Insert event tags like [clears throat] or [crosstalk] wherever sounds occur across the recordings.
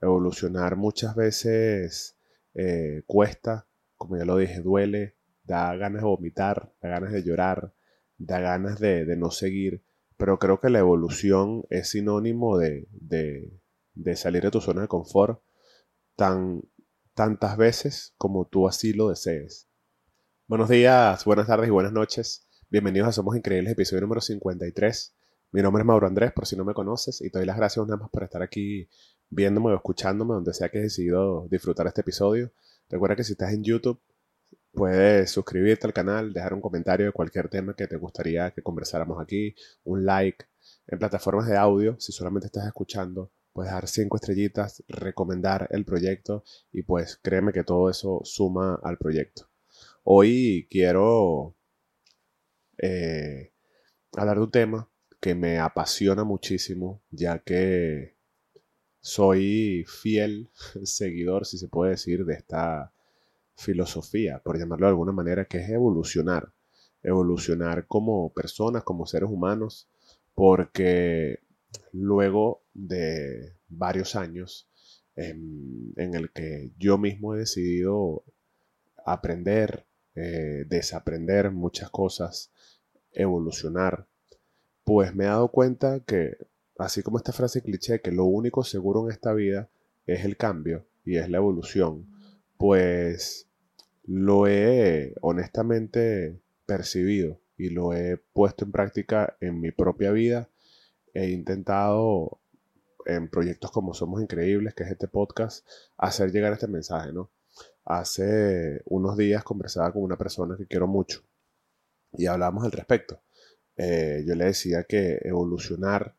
Evolucionar muchas veces eh, cuesta, como ya lo dije, duele, da ganas de vomitar, da ganas de llorar, da ganas de, no seguir, pero creo que la evolución es sinónimo de, de, salir de tu zona de confort tan, tantas veces como tú así lo desees. Buenos días, buenas tardes y buenas noches. Bienvenidos a Somos Increíbles, episodio número 53. Mi nombre es Mauro Andrés, por si no me conoces, y te doy las gracias una más por estar aquí viéndome o escuchándome, donde sea que has decidido disfrutar este episodio. Recuerda que si estás en YouTube, puedes suscribirte al canal, dejar un comentario de cualquier tema que te gustaría que conversáramos aquí, un like. En plataformas de audio, si solamente estás escuchando, puedes dar cinco estrellitas, recomendar el proyecto y pues créeme que todo eso suma al proyecto. Hoy quiero eh, hablar de un tema que me apasiona muchísimo, ya que soy fiel [laughs] seguidor, si se puede decir, de esta filosofía, por llamarlo de alguna manera, que es evolucionar. Evolucionar como personas, como seres humanos, porque luego de varios años en, el que yo mismo he decidido aprender, eh, desaprender muchas cosas, evolucionar, pues me he dado cuenta que así como esta frase cliché que lo único seguro en esta vida es el cambio y es la evolución, pues lo he honestamente percibido y lo he puesto en práctica en mi propia vida. He intentado en proyectos como Somos Increíbles, que es este podcast, hacer llegar este mensaje, ¿no? Hace unos días conversaba con una persona que quiero mucho y hablábamos al respecto. Eh, yo le decía que evolucionar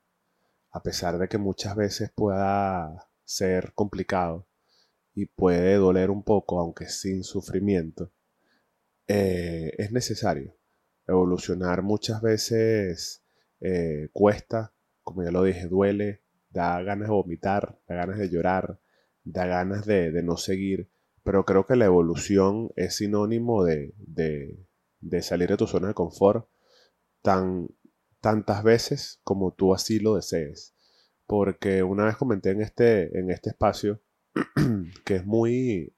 a pesar de que muchas veces pueda ser complicado y puede doler un poco, aunque sin sufrimiento, eh, es necesario. Evolucionar muchas veces eh, cuesta, como ya lo dije, duele, da ganas de vomitar, da ganas de llorar, da ganas de, no seguir, pero creo que la evolución es sinónimo de, de salir de tu zona de confort tan tantas veces como tú así lo desees. Porque una vez comenté en este, en este espacio [clears throat] que es muy,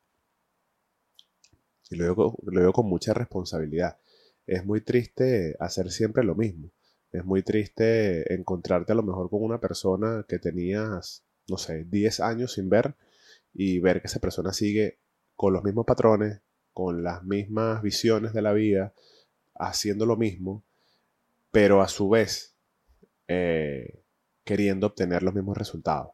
y lo digo, lo digo con mucha responsabilidad, es muy triste hacer siempre lo mismo. Es muy triste encontrarte a lo mejor con una persona que tenías, no sé, 10 años sin ver y ver que esa persona sigue con los mismos patrones, con las mismas visiones de la vida, haciendo lo mismo pero a su vez eh, queriendo obtener los mismos resultados.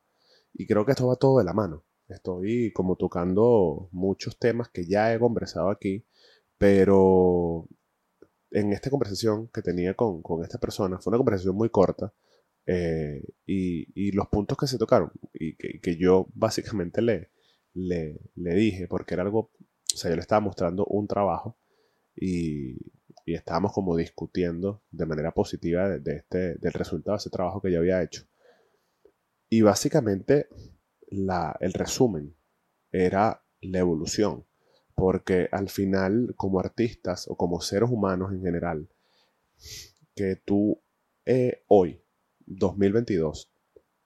Y creo que esto va todo de la mano. Estoy como tocando muchos temas que ya he conversado aquí, pero en esta conversación que tenía con, esta persona, fue una conversación muy corta, eh, y, los puntos que se tocaron, y que, yo básicamente le, le, le, dije, porque era algo, o sea, yo le estaba mostrando un trabajo, y, y estábamos como discutiendo de manera positiva de, este, del resultado de ese trabajo que yo había hecho. Y básicamente la, el resumen era la evolución, porque al final como artistas o como seres humanos en general, que tú eh, hoy, 2022,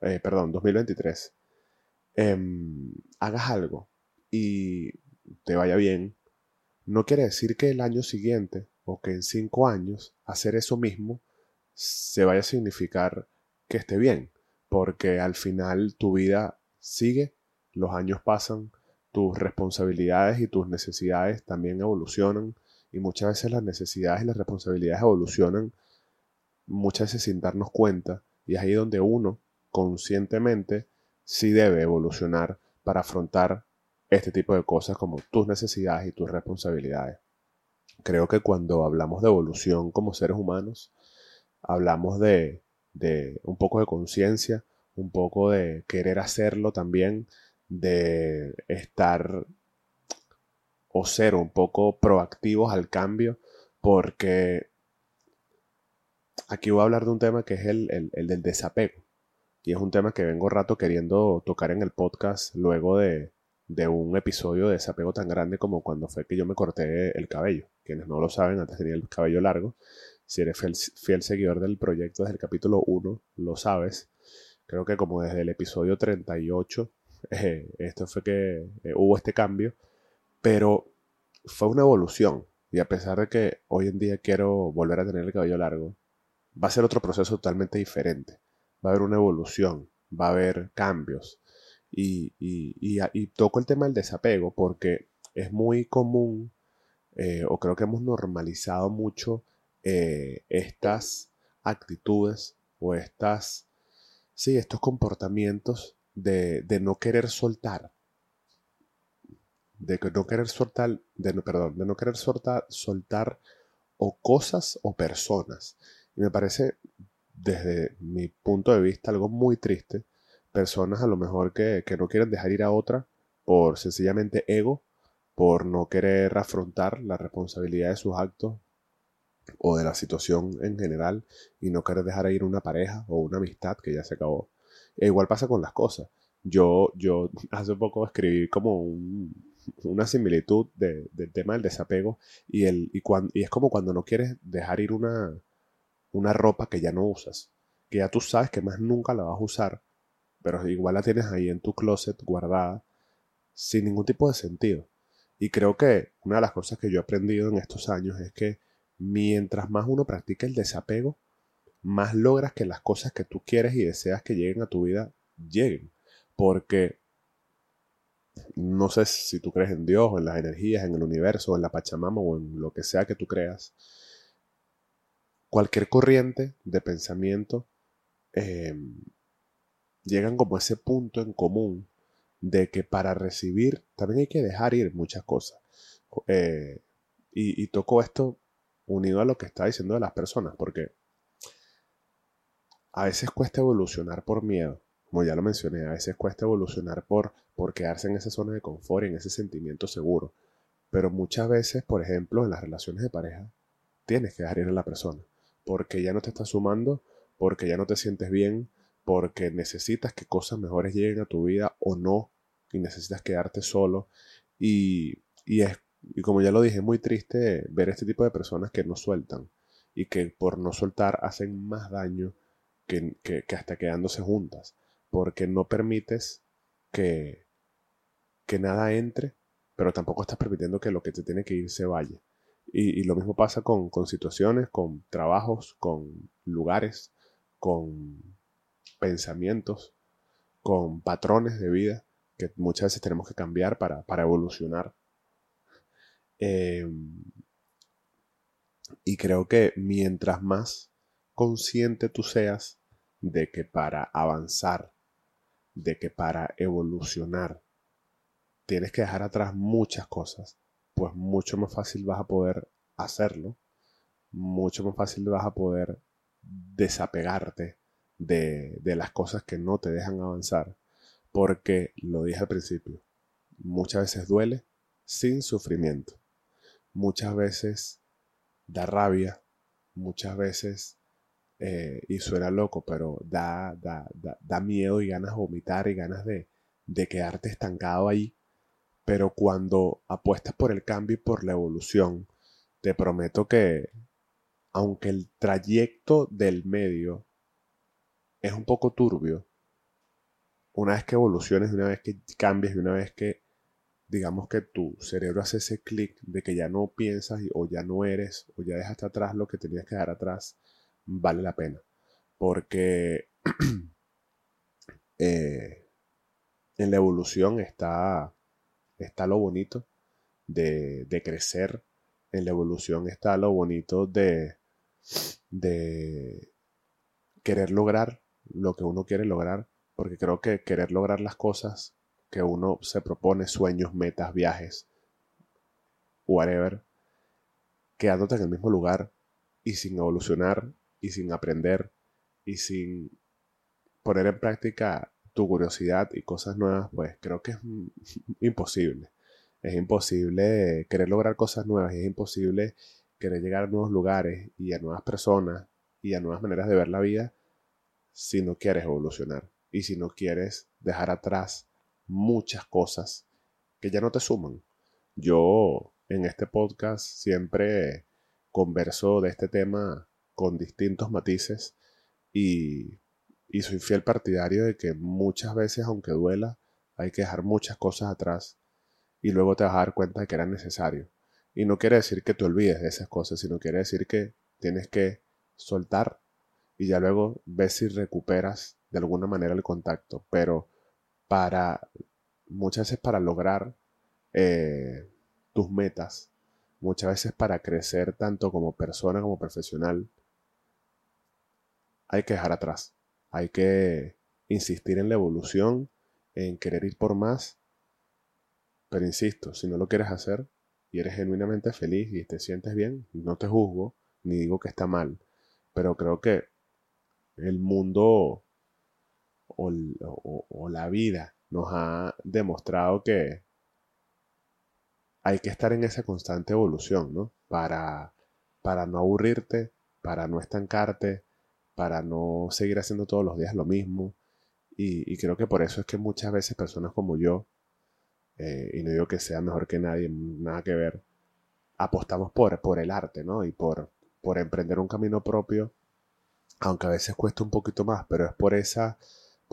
eh, perdón, 2023, em, hagas algo y te vaya bien, no quiere decir que el año siguiente o que en cinco años hacer eso mismo se vaya a significar que esté bien, porque al final tu vida sigue, los años pasan, tus responsabilidades y tus necesidades también evolucionan y muchas veces las necesidades y las responsabilidades evolucionan muchas veces sin darnos cuenta y es ahí donde uno conscientemente sí debe evolucionar para afrontar este tipo de cosas como tus necesidades y tus responsabilidades. Creo que cuando hablamos de evolución como seres humanos, hablamos de, un poco de conciencia, un poco de querer hacerlo también, de estar o ser un poco proactivos al cambio, porque aquí voy a hablar de un tema que es el, el, del desapego. Y es un tema que vengo rato queriendo tocar en el podcast luego de, de un episodio de desapego tan grande como cuando fue que yo me corté el cabello. Quienes no lo saben, antes tenía el cabello largo. Si eres fiel, seguidor del proyecto desde el capítulo 1, lo sabes. Creo que como desde el episodio 38 [laughs] eh, esto fue que eh, hubo este cambio, pero fue una evolución. Y a pesar de que hoy en día quiero volver a tener el cabello largo, va a ser otro proceso totalmente diferente. Va a haber una evolución, va a haber cambios. Y, y, toco el tema del desapego porque es muy común, eh, o creo que hemos normalizado mucho estas actitudes o estas, sí, estos comportamientos de, no querer soltar, de no querer soltar, de no, perdón, de no querer soltar, soltar o cosas o personas. Y me parece, desde mi punto de vista, algo muy triste. Personas a lo mejor que, que no quieren dejar ir a otra por sencillamente ego, por no querer afrontar la responsabilidad de sus actos o de la situación en general y no querer dejar ir una pareja o una amistad que ya se acabó. E igual pasa con las cosas. Yo, yo [laughs] hace poco escribí como una similitud del tema del desapego y, el, y, y es como cuando no quieres dejar ir una, una ropa que ya no usas, que ya tú sabes que más nunca la vas a usar, pero igual la tienes ahí en tu closet guardada sin ningún tipo de sentido. Y creo que una de las cosas que yo he aprendido en estos años es que mientras más uno practica el desapego, más logras que las cosas que tú quieres y deseas que lleguen a tu vida lleguen. Porque no sé si tú crees en Dios en las energías, en el universo, en la Pachamama o en lo que sea que tú creas. Cualquier corriente de pensamiento em, llegan como ese punto en común de que para recibir también hay que dejar ir muchas cosas. Eh, y, y toco esto unido a lo que está diciendo de las personas, porque a veces cuesta evolucionar por miedo, como ya lo mencioné, a veces cuesta evolucionar por, por quedarse en esa zona de confort, en ese sentimiento seguro, pero muchas veces, por ejemplo, en las relaciones de pareja, tienes que dejar ir a la persona, porque ya no te está sumando, porque ya no te sientes bien, porque necesitas que cosas mejores lleguen a tu vida o no, y necesitas quedarte solo, y, y es y como ya lo dije, es muy triste ver este tipo de personas que no sueltan y que por no soltar hacen más daño que, hasta quedándose juntas, porque no permites que, que nada entre, pero tampoco estás permitiendo que lo que te tiene que ir se vaya. Y, lo mismo pasa con, con situaciones, con trabajos, con lugares, con pensamientos, con patrones de vida muchas veces tenemos que cambiar para, para evolucionar. Em, y creo que mientras más consciente tú seas de que para avanzar, de que para evolucionar, tienes que dejar atrás muchas cosas, pues mucho más fácil vas a poder hacerlo, mucho más fácil vas a poder desapegarte de, de las cosas que no te dejan avanzar, porque lo dije al principio, muchas veces duele sin sufrimiento muchas veces da rabia, muchas veces, eh, y suena loco, pero da, da, da, miedo y ganas de vomitar y ganas de, de quedarte estancado ahí. Pero cuando apuestas por el cambio y por la evolución, te prometo que, aunque el trayecto del medio es un poco turbio, una vez que evoluciones, una vez que cambies una vez que digamos que tu cerebro hace ese clic de que ya no piensas o ya no eres o ya dejaste atrás lo que tenías que dejar atrás, vale la pena. Porque [clears throat] eh, en la evolución está, está lo bonito de, de, crecer, en la evolución está lo bonito de, de querer lograr lo que uno quiere lograr, porque creo que querer lograr las cosas que uno se propone, sueños, metas, viajes, whatever, quedándote en el mismo lugar y sin evolucionar y sin aprender y sin poner en práctica tu curiosidad y cosas nuevas, pues creo que es [laughs] imposible. Es imposible querer lograr cosas nuevas, es imposible querer llegar a nuevos lugares y a nuevas personas y a nuevas maneras de ver la vida si no quieres evolucionar y si no quieres dejar atrás muchas cosas que ya no te suman. Yo en este podcast siempre converso de este tema con distintos matices y, soy fiel partidario de que muchas veces, aunque duela, hay que dejar muchas cosas atrás y luego te vas a dar cuenta de que era necesario. Y no quiere decir que te olvides de esas cosas, sino quiere decir que tienes que soltar y ya luego ves si recuperas de alguna manera el contacto. Pero para muchas veces para lograr eh, tus metas, muchas veces para crecer tanto como persona como profesional, hay que dejar atrás. Hay que insistir en la evolución, en querer ir por más. Pero insisto, si no lo quieres hacer y eres genuinamente feliz y te sientes bien, no te juzgo, ni digo que está mal, pero creo que el mundo o, la vida nos ha demostrado que hay que estar en esa constante evolución, ¿no? Para, para no aburrirte, para no estancarte, para no seguir haciendo todos los días lo mismo. Y, creo que por eso es que muchas veces personas como yo, eh, y no digo que sea mejor que nadie, nada que ver, apostamos por, por el arte, ¿no? Y por, por emprender un camino propio, aunque a veces cuesta un poquito más, pero es por esa,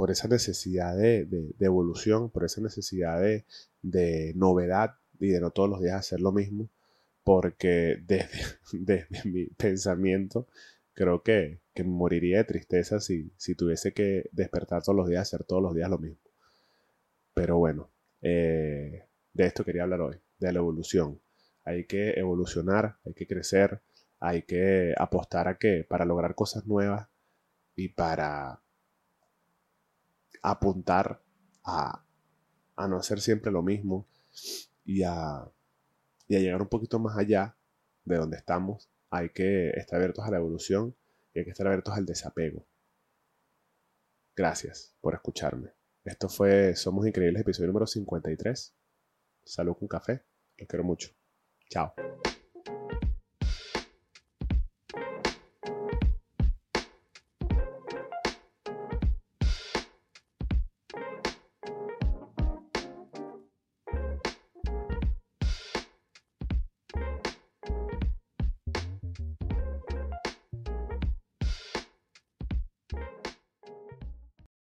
por esa necesidad de, evolución, por esa necesidad de, de, novedad y de no todos los días hacer lo mismo, porque desde, [laughs] desde mi pensamiento creo que, que moriría de tristeza si, si tuviese que despertar todos los días, hacer todos los días lo mismo. Pero bueno, eh, de esto quería hablar hoy, de la evolución. Hay que evolucionar, hay que crecer, hay que apostar a que para lograr cosas nuevas y para apuntar a, a no hacer siempre lo mismo y a, y a llegar un poquito más allá de donde estamos, hay que estar abiertos a la evolución y hay que estar abiertos al desapego. Gracias por escucharme. Esto fue Somos Increíbles, episodio número 53. Salud con café. Los quiero mucho. Chao.